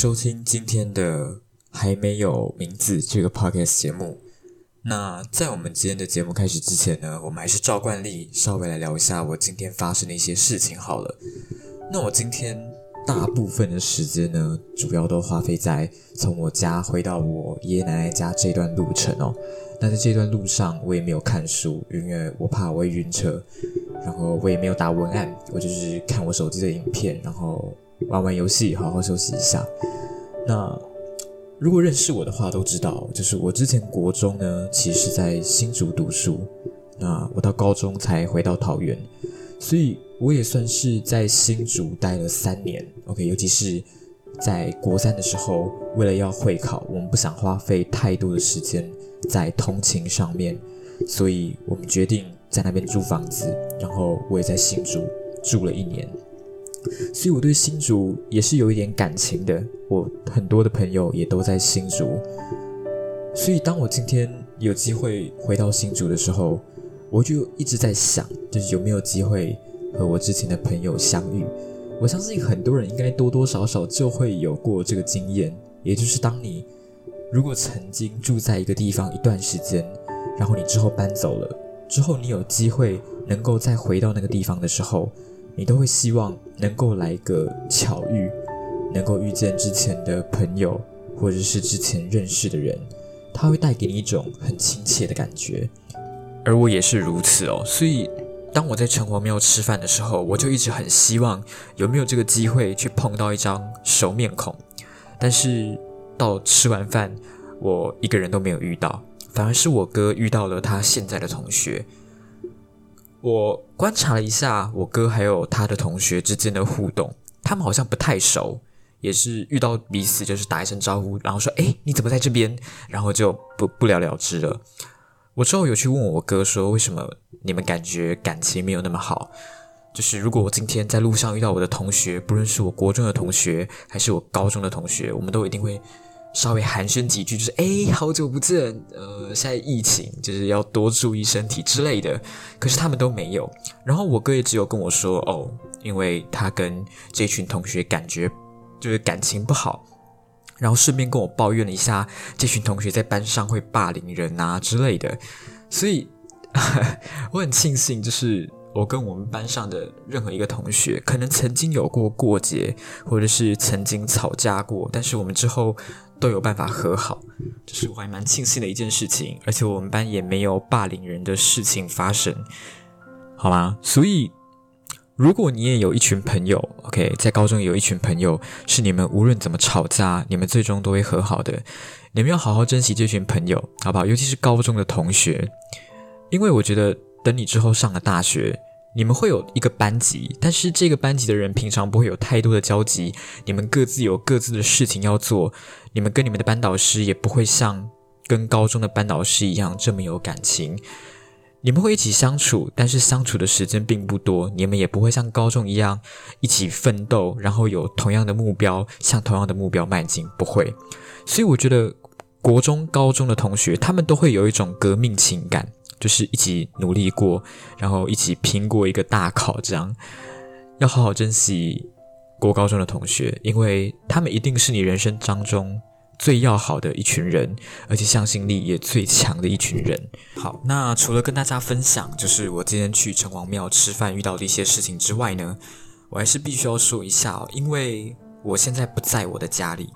收听今天的还没有名字这个 podcast 节目。那在我们今天的节目开始之前呢，我们还是照惯例稍微来聊一下我今天发生的一些事情好了。那我今天大部分的时间呢，主要都花费在从我家回到我爷爷奶奶家这段路程哦。那在这段路上，我也没有看书，因为我怕我会晕车。然后我也没有打文案，我就是看我手机的影片，然后玩玩游戏，好好休息一下。那如果认识我的话，都知道，就是我之前国中呢，其实在新竹读书，那我到高中才回到桃园，所以我也算是在新竹待了三年。OK，尤其是在国三的时候，为了要会考，我们不想花费太多的时间在通勤上面，所以我们决定。在那边租房子，然后我也在新竹住了一年，所以我对新竹也是有一点感情的。我很多的朋友也都在新竹，所以当我今天有机会回到新竹的时候，我就一直在想，就是有没有机会和我之前的朋友相遇。我相信很多人应该多多少少就会有过这个经验，也就是当你如果曾经住在一个地方一段时间，然后你之后搬走了。之后，你有机会能够再回到那个地方的时候，你都会希望能够来个巧遇，能够遇见之前的朋友，或者是之前认识的人，他会带给你一种很亲切的感觉。而我也是如此哦。所以，当我在城隍庙吃饭的时候，我就一直很希望有没有这个机会去碰到一张熟面孔。但是到吃完饭，我一个人都没有遇到。反而是我哥遇到了他现在的同学。我观察了一下我哥还有他的同学之间的互动，他们好像不太熟，也是遇到彼此就是打一声招呼，然后说：“哎，你怎么在这边？”然后就不不了了之了。我之后有去问我哥说：“为什么你们感觉感情没有那么好？”就是如果我今天在路上遇到我的同学，不论是我国中的同学还是我高中的同学，我们都一定会。稍微寒暄几句，就是哎，好久不见，呃，现在疫情就是要多注意身体之类的。可是他们都没有。然后我哥也只有跟我说，哦，因为他跟这群同学感觉就是感情不好，然后顺便跟我抱怨了一下这群同学在班上会霸凌人啊之类的。所以 我很庆幸，就是我跟我们班上的任何一个同学，可能曾经有过过节，或者是曾经吵架过，但是我们之后。都有办法和好，这是我还蛮庆幸的一件事情。而且我们班也没有霸凌人的事情发生，好吗？所以，如果你也有一群朋友，OK，在高中有一群朋友，是你们无论怎么吵架，你们最终都会和好的。你们要好好珍惜这群朋友，好不好？尤其是高中的同学，因为我觉得等你之后上了大学。你们会有一个班级，但是这个班级的人平常不会有太多的交集。你们各自有各自的事情要做，你们跟你们的班导师也不会像跟高中的班导师一样这么有感情。你们会一起相处，但是相处的时间并不多。你们也不会像高中一样一起奋斗，然后有同样的目标，向同样的目标迈进，不会。所以我觉得国中、高中的同学，他们都会有一种革命情感。就是一起努力过，然后一起拼过一个大考，这样要好好珍惜国高中的同学，因为他们一定是你人生当中最要好的一群人，而且向心力也最强的一群人。好，那除了跟大家分享，就是我今天去城隍庙吃饭遇到的一些事情之外呢，我还是必须要说一下哦，因为我现在不在我的家里。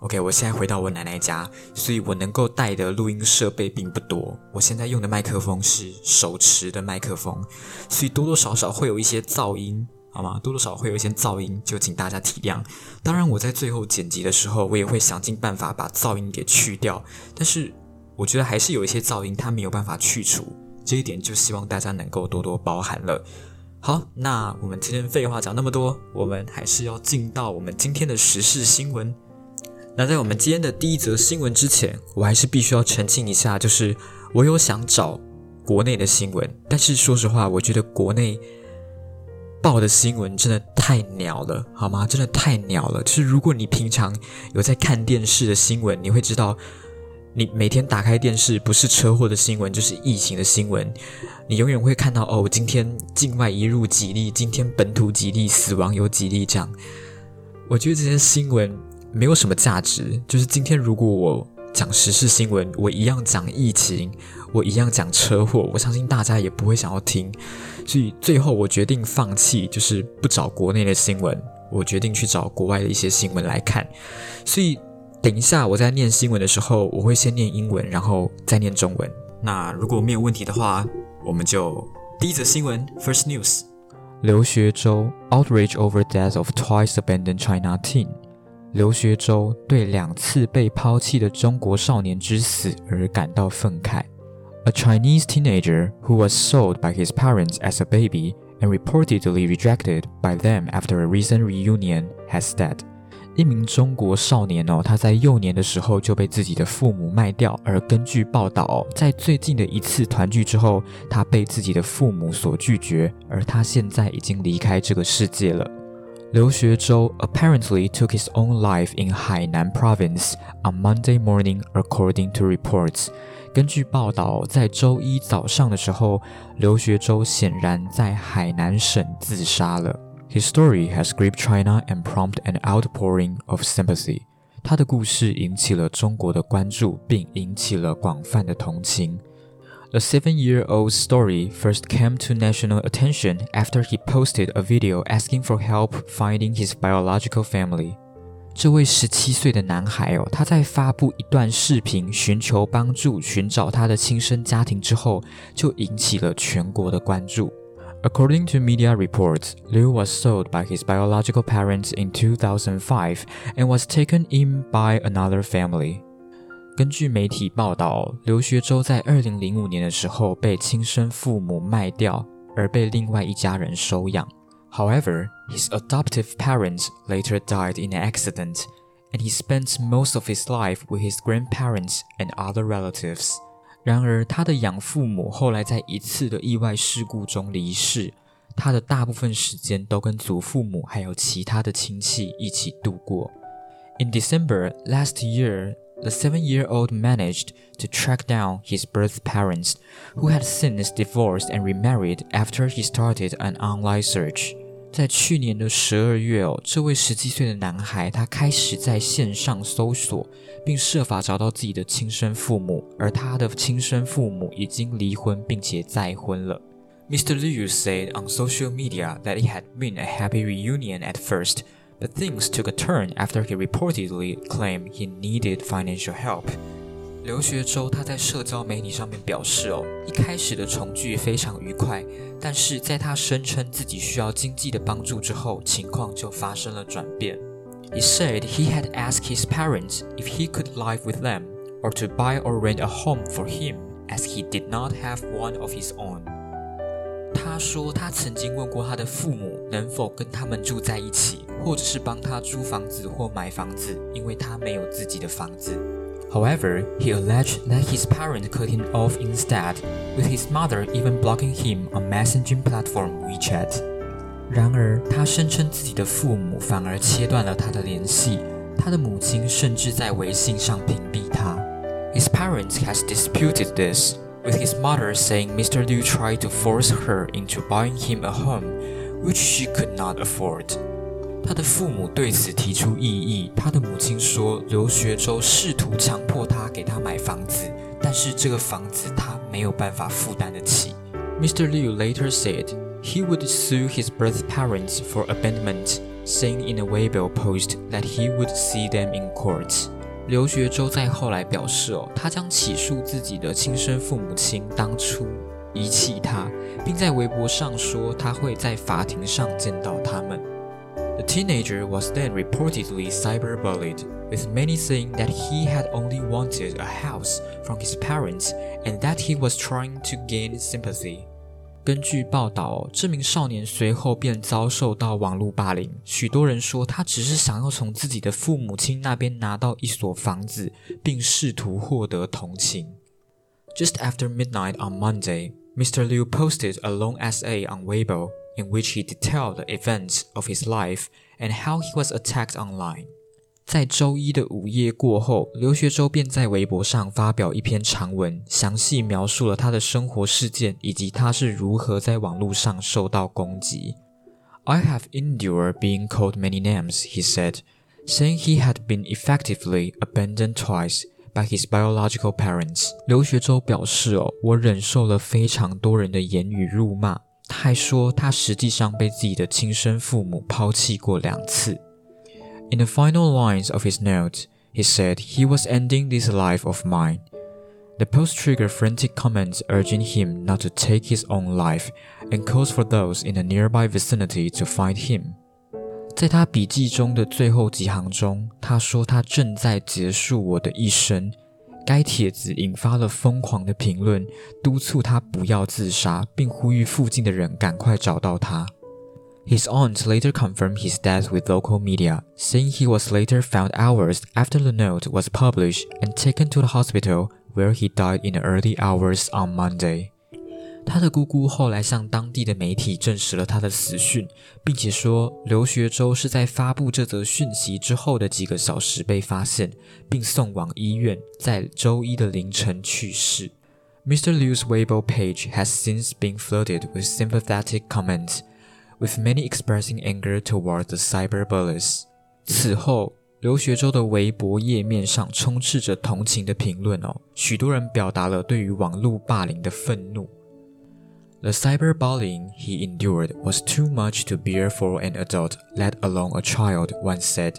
OK，我现在回到我奶奶家，所以我能够带的录音设备并不多。我现在用的麦克风是手持的麦克风，所以多多少少会有一些噪音，好吗？多多少会有一些噪音，就请大家体谅。当然，我在最后剪辑的时候，我也会想尽办法把噪音给去掉。但是，我觉得还是有一些噪音它没有办法去除，这一点就希望大家能够多多包涵了。好，那我们今天废话讲那么多，我们还是要进到我们今天的时事新闻。那在我们今天的第一则新闻之前，我还是必须要澄清一下，就是我有想找国内的新闻，但是说实话，我觉得国内报的新闻真的太鸟了，好吗？真的太鸟了。就是如果你平常有在看电视的新闻，你会知道，你每天打开电视，不是车祸的新闻，就是疫情的新闻，你永远会看到哦，今天境外一入几例，今天本土几例，死亡有几例这样。我觉得这些新闻。没有什么价值。就是今天如果我讲时事新闻，我一样讲疫情，我一样讲车祸，我相信大家也不会想要听。所以最后我决定放弃，就是不找国内的新闻，我决定去找国外的一些新闻来看。所以等一下我在念新闻的时候，我会先念英文，然后再念中文。那如果没有问题的话，我们就第一则新闻，First News。刘学周 outrage over death of twice abandoned China teen。刘学周对两次被抛弃的中国少年之死而感到愤慨。A Chinese teenager who was sold by his parents as a baby and reportedly rejected by them after a recent reunion has died. 一名中国少年哦，他在幼年的时候就被自己的父母卖掉，而根据报道，在最近的一次团聚之后，他被自己的父母所拒绝，而他现在已经离开这个世界了。刘学周 apparently took his own life in Hainan province on Monday morning, according to reports. 根据报道，在周一早上的时候，刘学周显然在海南省自杀了。His story has gripped China and prompted an outpouring of sympathy. 他的故事引起了中国的关注，并引起了广泛的同情。 The seven-year-old's story first came to national attention after he posted a video asking for help finding his biological family. 这位十七岁的男孩哦，他在发布一段视频寻求帮助、寻找他的亲生家庭之后，就引起了全国的关注。According to media reports, Liu was sold by his biological parents in 2005 and was taken in by another family. 根据媒体报道，刘学周在2005年的时候被亲生父母卖掉，而被另外一家人收养。However, his adoptive parents later died in an accident, and he spent most of his life with his grandparents and other relatives. 然而，他的养父母后来在一次的意外事故中离世，他的大部分时间都跟祖父母还有其他的亲戚一起度过。In December last year, the seven-year-old managed to track down his birth parents, who had since divorced and remarried after he started an online search. 在去年的十二月哦，这位十七岁的男孩他开始在线上搜索，并设法找到自己的亲生父母，而他的亲生父母已经离婚并且再婚了。Mr. Liu said on social media that it had been a happy reunion at first, but things took a turn after he reportedly claimed he needed financial help. 刘学周他在社交媒体上面表示：“哦，一开始的重聚非常愉快，但是在他声称自己需要经济的帮助之后，情况就发生了转变。” He said he had asked his parents if he could live with them or to buy or rent a home for him, as he did not have one of his own. 他说他曾经问过他的父母能否跟他们住在一起，或者是帮他租房子或买房子，因为他没有自己的房子。However, he alleged that his parents cut him off instead, with his mother even blocking him on messaging platform WeChat. 然而，他声称自己的父母反而切断了他的联系，他的母亲甚至在微信上屏蔽他。His parents has disputed this, with his mother saying Mr. Liu tried to force her into buying him a home, which she could not afford. 他的父母对此提出异议。他的母亲说，刘学周试图强迫他给他买房子，但是这个房子他没有办法负担得起。Mr. Liu later said he would sue his birth parents for abandonment, saying in a Weibo post that he would see them in court. 刘学周在后来表示，哦，他将起诉自己的亲生父母亲当初遗弃他，并在微博上说他会在法庭上见到他们。the teenager was then reportedly cyberbullied, with many saying that he had only wanted a house from his parents and that he was trying to gain sympathy. 根据报道，这名少年随后便遭受到网络霸凌。许多人说他只是想要从自己的父母亲那边拿到一所房子，并试图获得同情。Just after midnight on Monday, Mr. Liu posted a long essay on Weibo in which he detailed the events of his life and how he was attacked online. 在周一的午夜过后，刘学周便在微博上发表一篇长文，详细描述了他的生活事件以及他是如何在网络上受到攻击。I have endured being called many names, he said. saying he had been effectively abandoned twice by his biological parents。刘学周表示：“哦，我忍受了非常多人的言语辱骂。”他还说，他实际上被自己的亲生父母抛弃过两次。In the final lines of his note, he said he was ending this life of mine. The post triggered frantic comments urging him not to take his own life and calls for those in the nearby vicinity to find him. 在他笔记中的最后几行中，他说他正在结束我的一生。该帖子引发了疯狂的评论，督促他不要自杀，并呼吁附近的人赶快找到他。 His aunt later confirmed his death with local media, saying he was later found hours after the note was published and taken to the hospital, where he died in the early hours on Monday. 他的姑姑后来向当地的媒体证实了他的死讯，并且说刘学周是在发布这则讯息之后的几个小时被发现，并送往医院，在周一的凌晨去世。Mr. Liu's Weibo page has since been flooded with sympathetic comments, with many expressing anger toward the cyber bullies. 此后，刘学周的微博页面上充斥着同情的评论哦，许多人表达了对于网络霸凌的愤怒。The cyberbullying he endured was too much to bear for an adult, let alone a child. One said.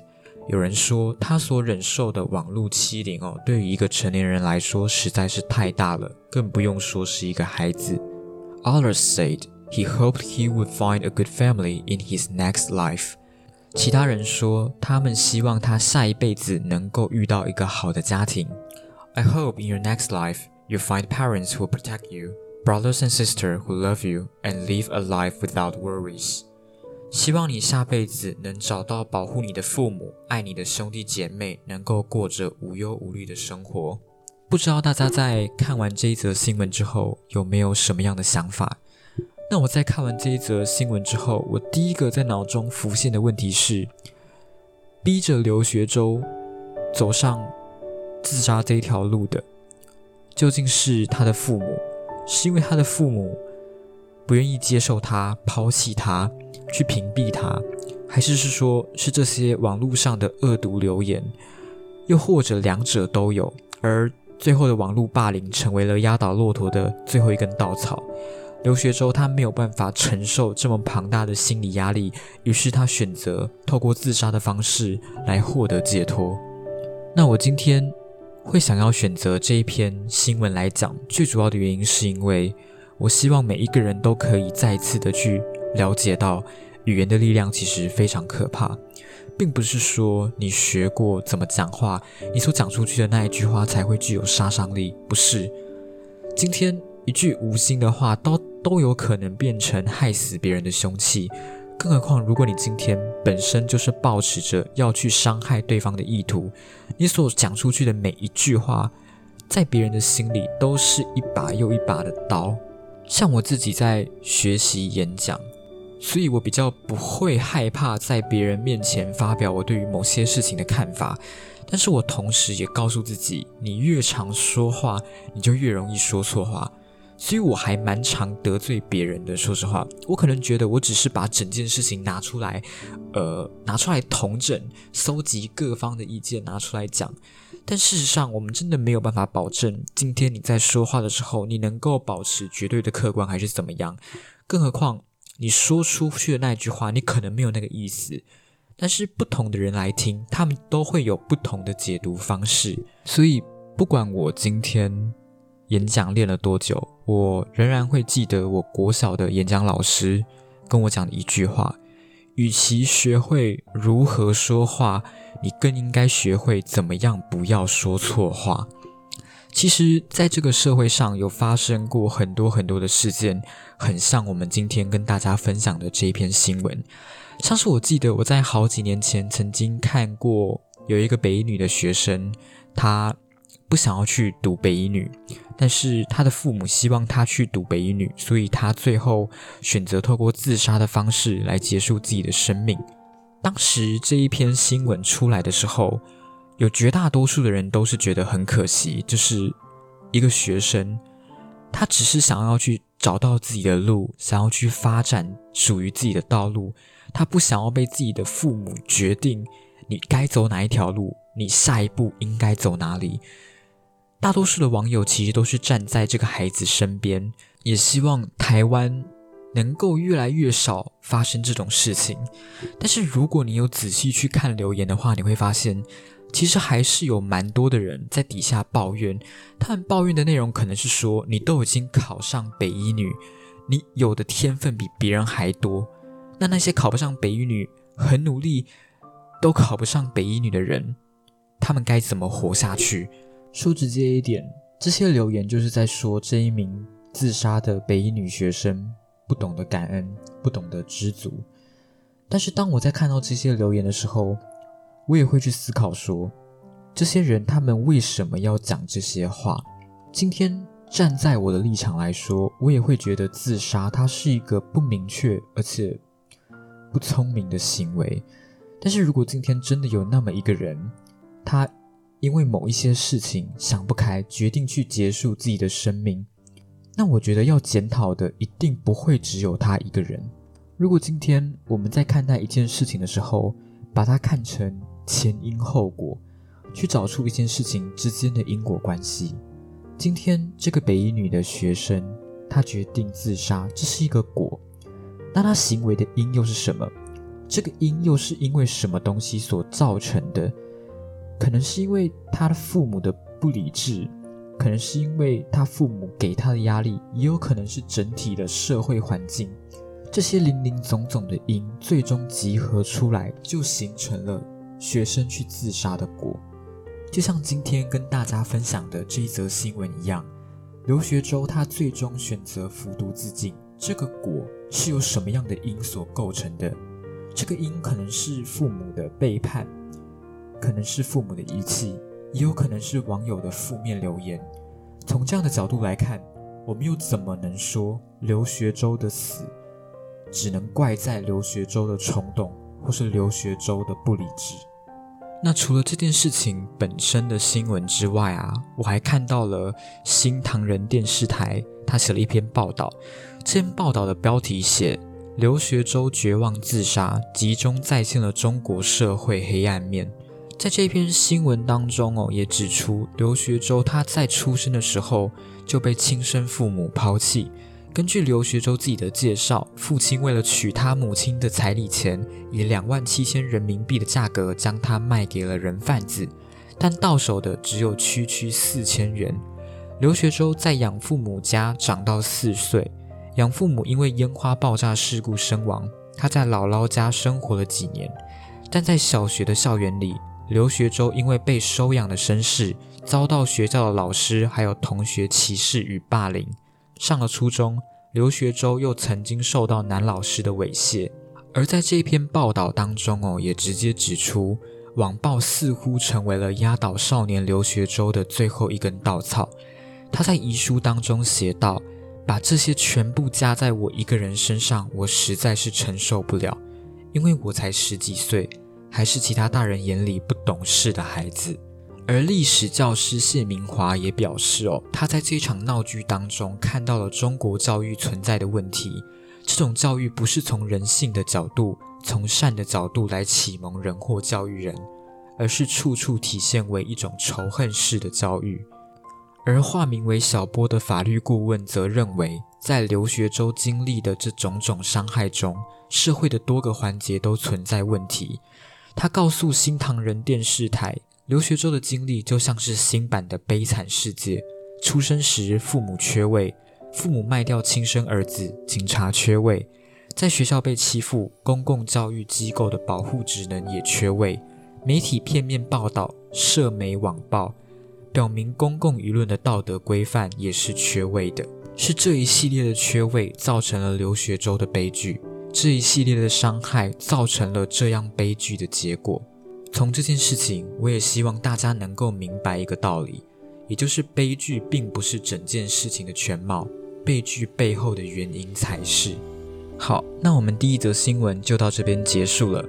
有人说，他所忍受的网络欺凌哦，对于一个成年人来说实在是太大了，更不用说是一个孩子。Others said he hoped he would find a good family in his next life. 其他人说，他们希望他下一辈子能够遇到一个好的家庭。I hope in your next life you find parents who protect you brothers and sisters who love you and live a life without worries。希望你下辈子能找到保护你的父母、爱你的兄弟姐妹，能够过着无忧无虑的生活。不知道大家在看完这一则新闻之后有没有什么样的想法？那我在看完这一则新闻之后，我第一个在脑中浮现的问题是：逼着刘学周走上自杀这条路的，究竟是他的父母？是因为他的父母不愿意接受他，抛弃他，去屏蔽他，还是是说，是这些网络上的恶毒留言，又或者两者都有？而最后的网络霸凌成为了压倒骆驼的最后一根稻草。刘学周他没有办法承受这么庞大的心理压力，于是他选择透过自杀的方式来获得解脱。那我今天。会想要选择这一篇新闻来讲，最主要的原因是因为我希望每一个人都可以再次的去了解到，语言的力量其实非常可怕，并不是说你学过怎么讲话，你所讲出去的那一句话才会具有杀伤力，不是。今天一句无心的话，都都有可能变成害死别人的凶器。更何况，如果你今天本身就是抱持着要去伤害对方的意图，你所讲出去的每一句话，在别人的心里都是一把又一把的刀。像我自己在学习演讲，所以我比较不会害怕在别人面前发表我对于某些事情的看法。但是我同时也告诉自己，你越常说话，你就越容易说错话。所以我还蛮常得罪别人的。说实话，我可能觉得我只是把整件事情拿出来，呃，拿出来同整，搜集各方的意见拿出来讲。但事实上，我们真的没有办法保证今天你在说话的时候，你能够保持绝对的客观还是怎么样。更何况你说出去的那句话，你可能没有那个意思，但是不同的人来听，他们都会有不同的解读方式。所以，不管我今天。演讲练了多久？我仍然会记得我国小的演讲老师跟我讲的一句话：，与其学会如何说话，你更应该学会怎么样不要说错话。其实，在这个社会上有发生过很多很多的事件，很像我们今天跟大家分享的这一篇新闻。像是我记得我在好几年前曾经看过有一个北女的学生，他。不想要去读北医女，但是他的父母希望他去读北医女，所以他最后选择透过自杀的方式来结束自己的生命。当时这一篇新闻出来的时候，有绝大多数的人都是觉得很可惜，就是一个学生，他只是想要去找到自己的路，想要去发展属于自己的道路，他不想要被自己的父母决定。你该走哪一条路，你下一步应该走哪里。大多数的网友其实都是站在这个孩子身边，也希望台湾能够越来越少发生这种事情。但是如果你有仔细去看留言的话，你会发现，其实还是有蛮多的人在底下抱怨。他们抱怨的内容可能是说，你都已经考上北医女，你有的天分比别人还多。那那些考不上北医女，很努力都考不上北医女的人，他们该怎么活下去？说直接一点，这些留言就是在说这一名自杀的北医女学生不懂得感恩，不懂得知足。但是当我在看到这些留言的时候，我也会去思考说，这些人他们为什么要讲这些话？今天站在我的立场来说，我也会觉得自杀它是一个不明确而且不聪明的行为。但是如果今天真的有那么一个人，他因为某一些事情想不开，决定去结束自己的生命，那我觉得要检讨的一定不会只有他一个人。如果今天我们在看待一件事情的时候，把它看成前因后果，去找出一件事情之间的因果关系。今天这个北医女的学生，她决定自杀，这是一个果，那她行为的因又是什么？这个因又是因为什么东西所造成的？可能是因为他的父母的不理智，可能是因为他父母给他的压力，也有可能是整体的社会环境，这些零零总总的因，最终集合出来，就形成了学生去自杀的果。就像今天跟大家分享的这一则新闻一样，刘学周他最终选择服毒自尽，这个果是由什么样的因所构成的？这个因可能是父母的背叛。可能是父母的遗弃，也有可能是网友的负面留言。从这样的角度来看，我们又怎么能说刘学周的死只能怪在刘学周的冲动，或是刘学周的不理智？那除了这件事情本身的新闻之外啊，我还看到了新唐人电视台他写了一篇报道，这篇报道的标题写刘学周绝望自杀，集中再现了中国社会黑暗面。在这篇新闻当中哦，也指出刘学周他在出生的时候就被亲生父母抛弃。根据刘学周自己的介绍，父亲为了取他母亲的彩礼钱，以两万七千人民币的价格将他卖给了人贩子，但到手的只有区区四千元。刘学周在养父母家长到四岁，养父母因为烟花爆炸事故身亡，他在姥姥家生活了几年，但在小学的校园里。刘学周因为被收养的身世，遭到学校的老师还有同学歧视与霸凌。上了初中，刘学周又曾经受到男老师的猥亵。而在这篇报道当中哦，也直接指出，网暴似乎成为了压倒少年刘学周的最后一根稻草。他在遗书当中写道：“把这些全部加在我一个人身上，我实在是承受不了，因为我才十几岁。”还是其他大人眼里不懂事的孩子，而历史教师谢明华也表示：“哦，他在这场闹剧当中看到了中国教育存在的问题。这种教育不是从人性的角度、从善的角度来启蒙人或教育人，而是处处体现为一种仇恨式的教育。”而化名为小波的法律顾问则认为，在刘学周经历的这种种伤害中，社会的多个环节都存在问题。他告诉新唐人电视台，刘学周的经历就像是新版的《悲惨世界》。出生时父母缺位，父母卖掉亲生儿子，警察缺位，在学校被欺负，公共教育机构的保护职能也缺位，媒体片面报道，社媒网暴，表明公共舆论的道德规范也是缺位的。是这一系列的缺位，造成了刘学周的悲剧。这一系列的伤害造成了这样悲剧的结果。从这件事情，我也希望大家能够明白一个道理，也就是悲剧并不是整件事情的全貌，悲剧背后的原因才是。好，那我们第一则新闻就到这边结束了。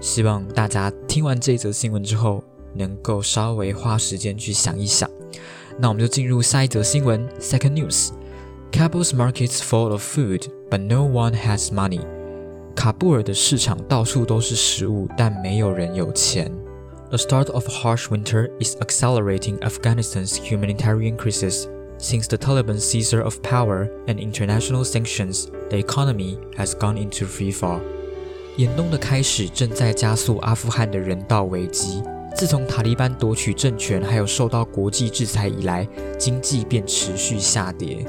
希望大家听完这则新闻之后，能够稍微花时间去想一想。那我们就进入下一则新闻，Second News。Kabul's markets full of food, but no one has money. 卡布尔的市场到处都是食物，但没有人有钱。The start of a harsh winter is accelerating Afghanistan's humanitarian crisis. Since the Taliban seizure of power and international sanctions, the economy has gone into free fall. 严冬的开始正在加速阿富汗的人道危机。自从塔利班夺取政权，还有受到国际制裁以来，经济便持续下跌。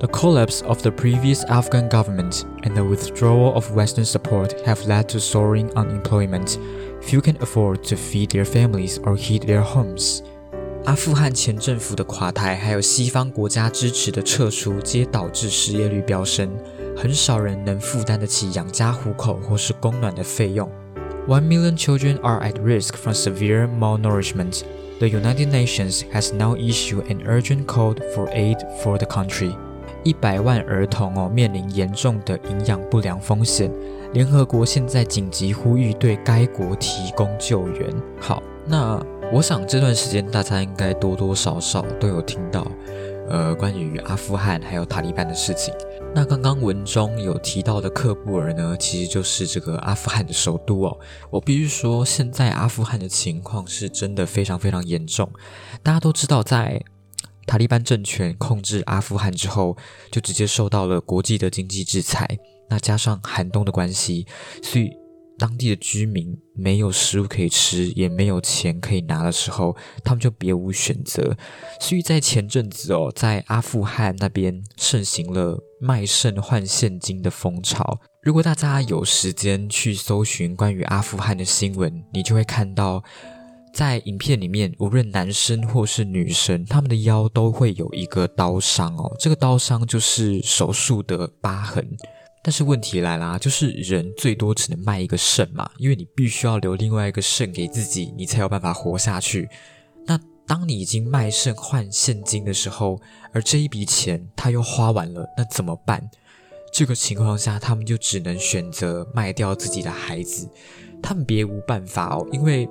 The collapse of the previous Afghan government and the withdrawal of Western support have led to soaring unemployment. Few can afford to feed their families or heat their homes. 阿富汗前政府的垮台，还有西方国家支持的撤出，皆导致失业率飙升。很少人能负担得起养家糊口或是供暖的费用。One million children are at risk from severe malnourishment. The United Nations has now issued an urgent call for aid for the country. 一百万儿童哦面临严重的营养不良风险，联合国现在紧急呼吁对该国提供救援。好，那我想这段时间大家应该多多少少都有听到，呃，关于阿富汗还有塔利班的事情。那刚刚文中有提到的喀布尔呢，其实就是这个阿富汗的首都哦。我必须说，现在阿富汗的情况是真的非常非常严重。大家都知道，在塔利班政权控制阿富汗之后，就直接受到了国际的经济制裁。那加上寒冬的关系，所以当地的居民没有食物可以吃，也没有钱可以拿的时候，他们就别无选择。所以在前阵子哦，在阿富汗那边盛行了卖肾换现金的风潮。如果大家有时间去搜寻关于阿富汗的新闻，你就会看到。在影片里面，无论男生或是女生，他们的腰都会有一个刀伤哦。这个刀伤就是手术的疤痕。但是问题来啦，就是人最多只能卖一个肾嘛，因为你必须要留另外一个肾给自己，你才有办法活下去。那当你已经卖肾换现金的时候，而这一笔钱他又花完了，那怎么办？这个情况下，他们就只能选择卖掉自己的孩子。他们别无办法哦，因为。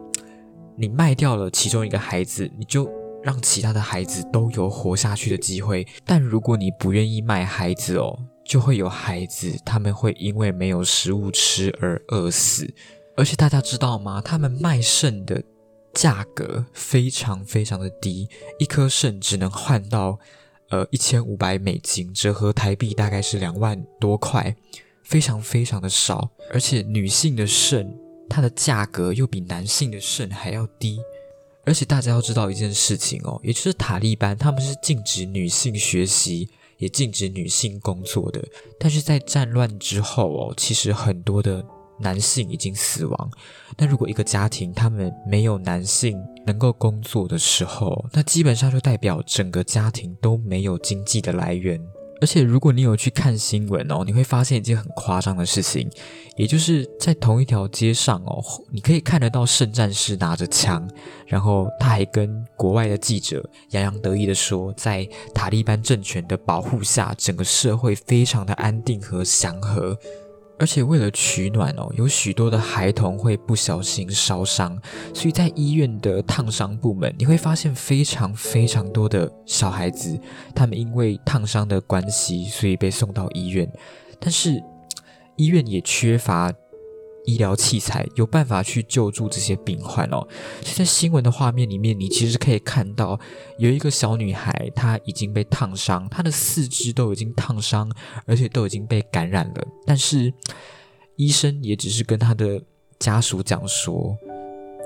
你卖掉了其中一个孩子，你就让其他的孩子都有活下去的机会。但如果你不愿意卖孩子哦，就会有孩子他们会因为没有食物吃而饿死。而且大家知道吗？他们卖肾的价格非常非常的低，一颗肾只能换到呃一千五百美金，折合台币大概是两万多块，非常非常的少。而且女性的肾。它的价格又比男性的肾还要低，而且大家要知道一件事情哦，也就是塔利班他们是禁止女性学习，也禁止女性工作的。但是在战乱之后哦，其实很多的男性已经死亡。那如果一个家庭他们没有男性能够工作的时候，那基本上就代表整个家庭都没有经济的来源。而且，如果你有去看新闻哦，你会发现一件很夸张的事情，也就是在同一条街上哦，你可以看得到圣战士拿着枪，然后他还跟国外的记者洋洋得意的说，在塔利班政权的保护下，整个社会非常的安定和祥和。而且为了取暖哦，有许多的孩童会不小心烧伤，所以在医院的烫伤部门，你会发现非常非常多的小孩子，他们因为烫伤的关系，所以被送到医院，但是医院也缺乏。医疗器材有办法去救助这些病患哦。现在新闻的画面里面，你其实可以看到有一个小女孩，她已经被烫伤，她的四肢都已经烫伤，而且都已经被感染了。但是医生也只是跟她的家属讲说，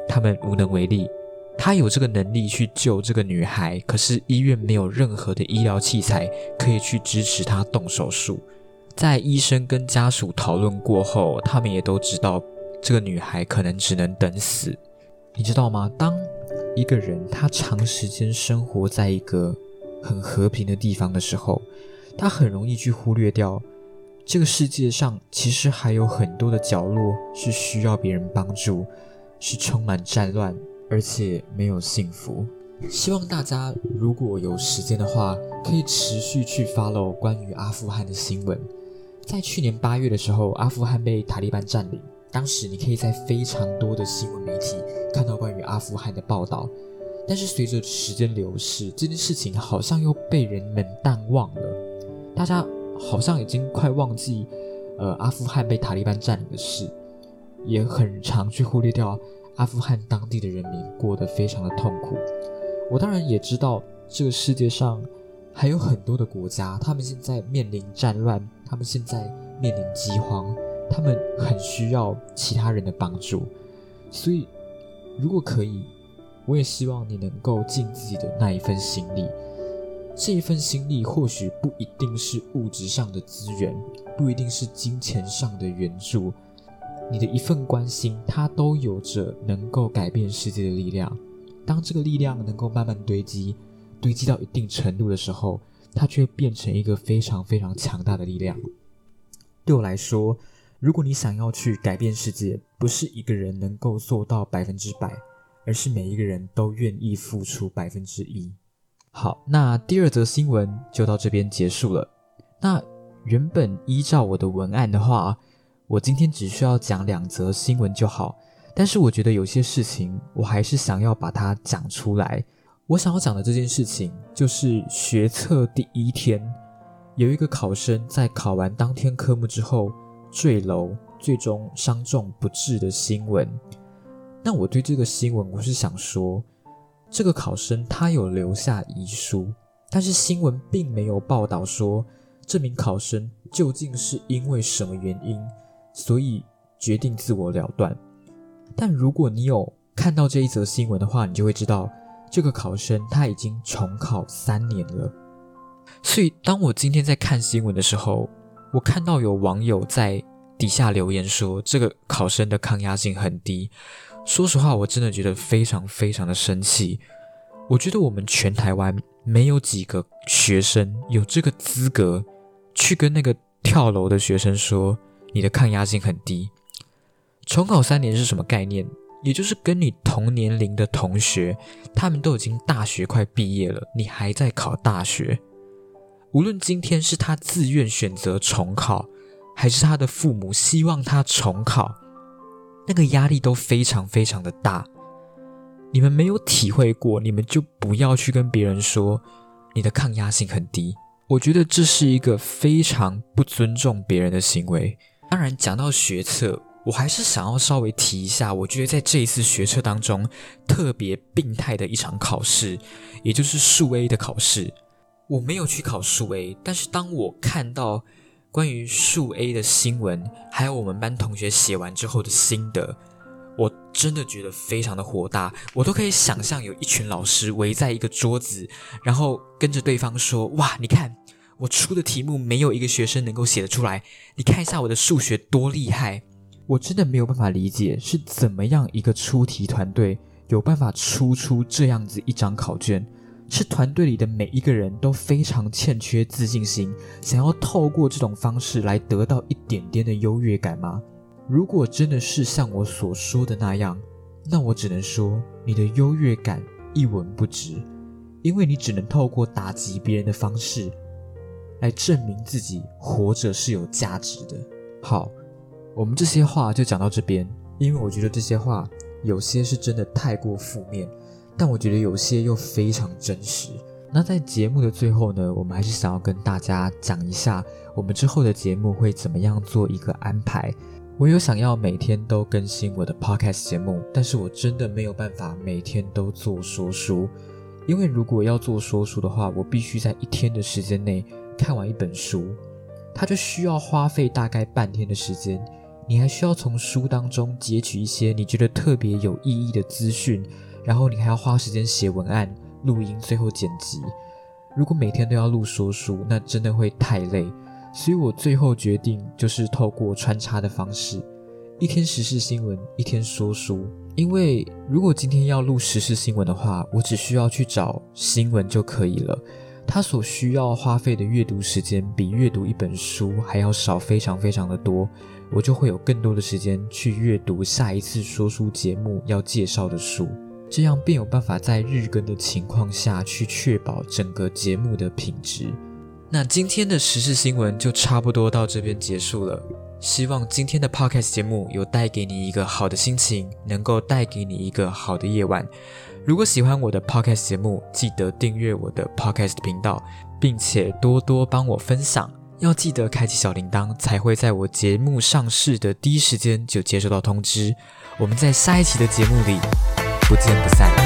他们无能为力。他有这个能力去救这个女孩，可是医院没有任何的医疗器材可以去支持她动手术。在医生跟家属讨论过后，他们也都知道这个女孩可能只能等死。你知道吗？当一个人他长时间生活在一个很和平的地方的时候，他很容易去忽略掉这个世界上其实还有很多的角落是需要别人帮助，是充满战乱，而且没有幸福。希望大家如果有时间的话，可以持续去 follow 关于阿富汗的新闻。在去年八月的时候，阿富汗被塔利班占领。当时你可以在非常多的新闻媒体看到关于阿富汗的报道。但是随着时间流逝，这件事情好像又被人们淡忘了。大家好像已经快忘记呃阿富汗被塔利班占领的事，也很常去忽略掉阿富汗当地的人民过得非常的痛苦。我当然也知道这个世界上还有很多的国家，他们现在面临战乱，他们现在面临饥荒，他们很需要其他人的帮助。所以，如果可以，我也希望你能够尽自己的那一份心力。这一份心力或许不一定是物质上的资源，不一定是金钱上的援助，你的一份关心，它都有着能够改变世界的力量。当这个力量能够慢慢堆积，堆积到一定程度的时候，它却变成一个非常非常强大的力量。对我来说，如果你想要去改变世界，不是一个人能够做到百分之百，而是每一个人都愿意付出百分之一。好，那第二则新闻就到这边结束了。那原本依照我的文案的话，我今天只需要讲两则新闻就好。但是我觉得有些事情，我还是想要把它讲出来。我想要讲的这件事情，就是学测第一天，有一个考生在考完当天科目之后坠楼，最终伤重不治的新闻。那我对这个新闻，我是想说。这个考生他有留下遗书，但是新闻并没有报道说这名考生究竟是因为什么原因，所以决定自我了断。但如果你有看到这一则新闻的话，你就会知道这个考生他已经重考三年了。所以当我今天在看新闻的时候，我看到有网友在底下留言说这个考生的抗压性很低。说实话，我真的觉得非常非常的生气。我觉得我们全台湾没有几个学生有这个资格去跟那个跳楼的学生说你的抗压性很低。重考三年是什么概念？也就是跟你同年龄的同学，他们都已经大学快毕业了，你还在考大学。无论今天是他自愿选择重考，还是他的父母希望他重考。那个压力都非常非常的大，你们没有体会过，你们就不要去跟别人说你的抗压性很低。我觉得这是一个非常不尊重别人的行为。当然，讲到学测，我还是想要稍微提一下，我觉得在这一次学测当中特别病态的一场考试，也就是数 A 的考试。我没有去考数 A，但是当我看到。关于数 A 的新闻，还有我们班同学写完之后的心得，我真的觉得非常的火大。我都可以想象有一群老师围在一个桌子，然后跟着对方说：“哇，你看我出的题目没有一个学生能够写得出来，你看一下我的数学多厉害。”我真的没有办法理解是怎么样一个出题团队有办法出出这样子一张考卷。是团队里的每一个人都非常欠缺自信心，想要透过这种方式来得到一点点的优越感吗？如果真的是像我所说的那样，那我只能说你的优越感一文不值，因为你只能透过打击别人的方式来证明自己活着是有价值的。好，我们这些话就讲到这边，因为我觉得这些话有些是真的太过负面。但我觉得有些又非常真实。那在节目的最后呢，我们还是想要跟大家讲一下，我们之后的节目会怎么样做一个安排。我有想要每天都更新我的 podcast 节目，但是我真的没有办法每天都做说书，因为如果要做说书的话，我必须在一天的时间内看完一本书，它就需要花费大概半天的时间。你还需要从书当中截取一些你觉得特别有意义的资讯。然后你还要花时间写文案、录音，最后剪辑。如果每天都要录说书，那真的会太累。所以我最后决定就是透过穿插的方式，一天时事新闻，一天说书。因为如果今天要录时事新闻的话，我只需要去找新闻就可以了。它所需要花费的阅读时间比阅读一本书还要少，非常非常的多。我就会有更多的时间去阅读下一次说书节目要介绍的书。这样便有办法在日更的情况下去确保整个节目的品质。那今天的时事新闻就差不多到这边结束了。希望今天的 podcast 节目有带给你一个好的心情，能够带给你一个好的夜晚。如果喜欢我的 podcast 节目，记得订阅我的 podcast 频道，并且多多帮我分享。要记得开启小铃铛，才会在我节目上市的第一时间就接收到通知。我们在下一期的节目里不见不散。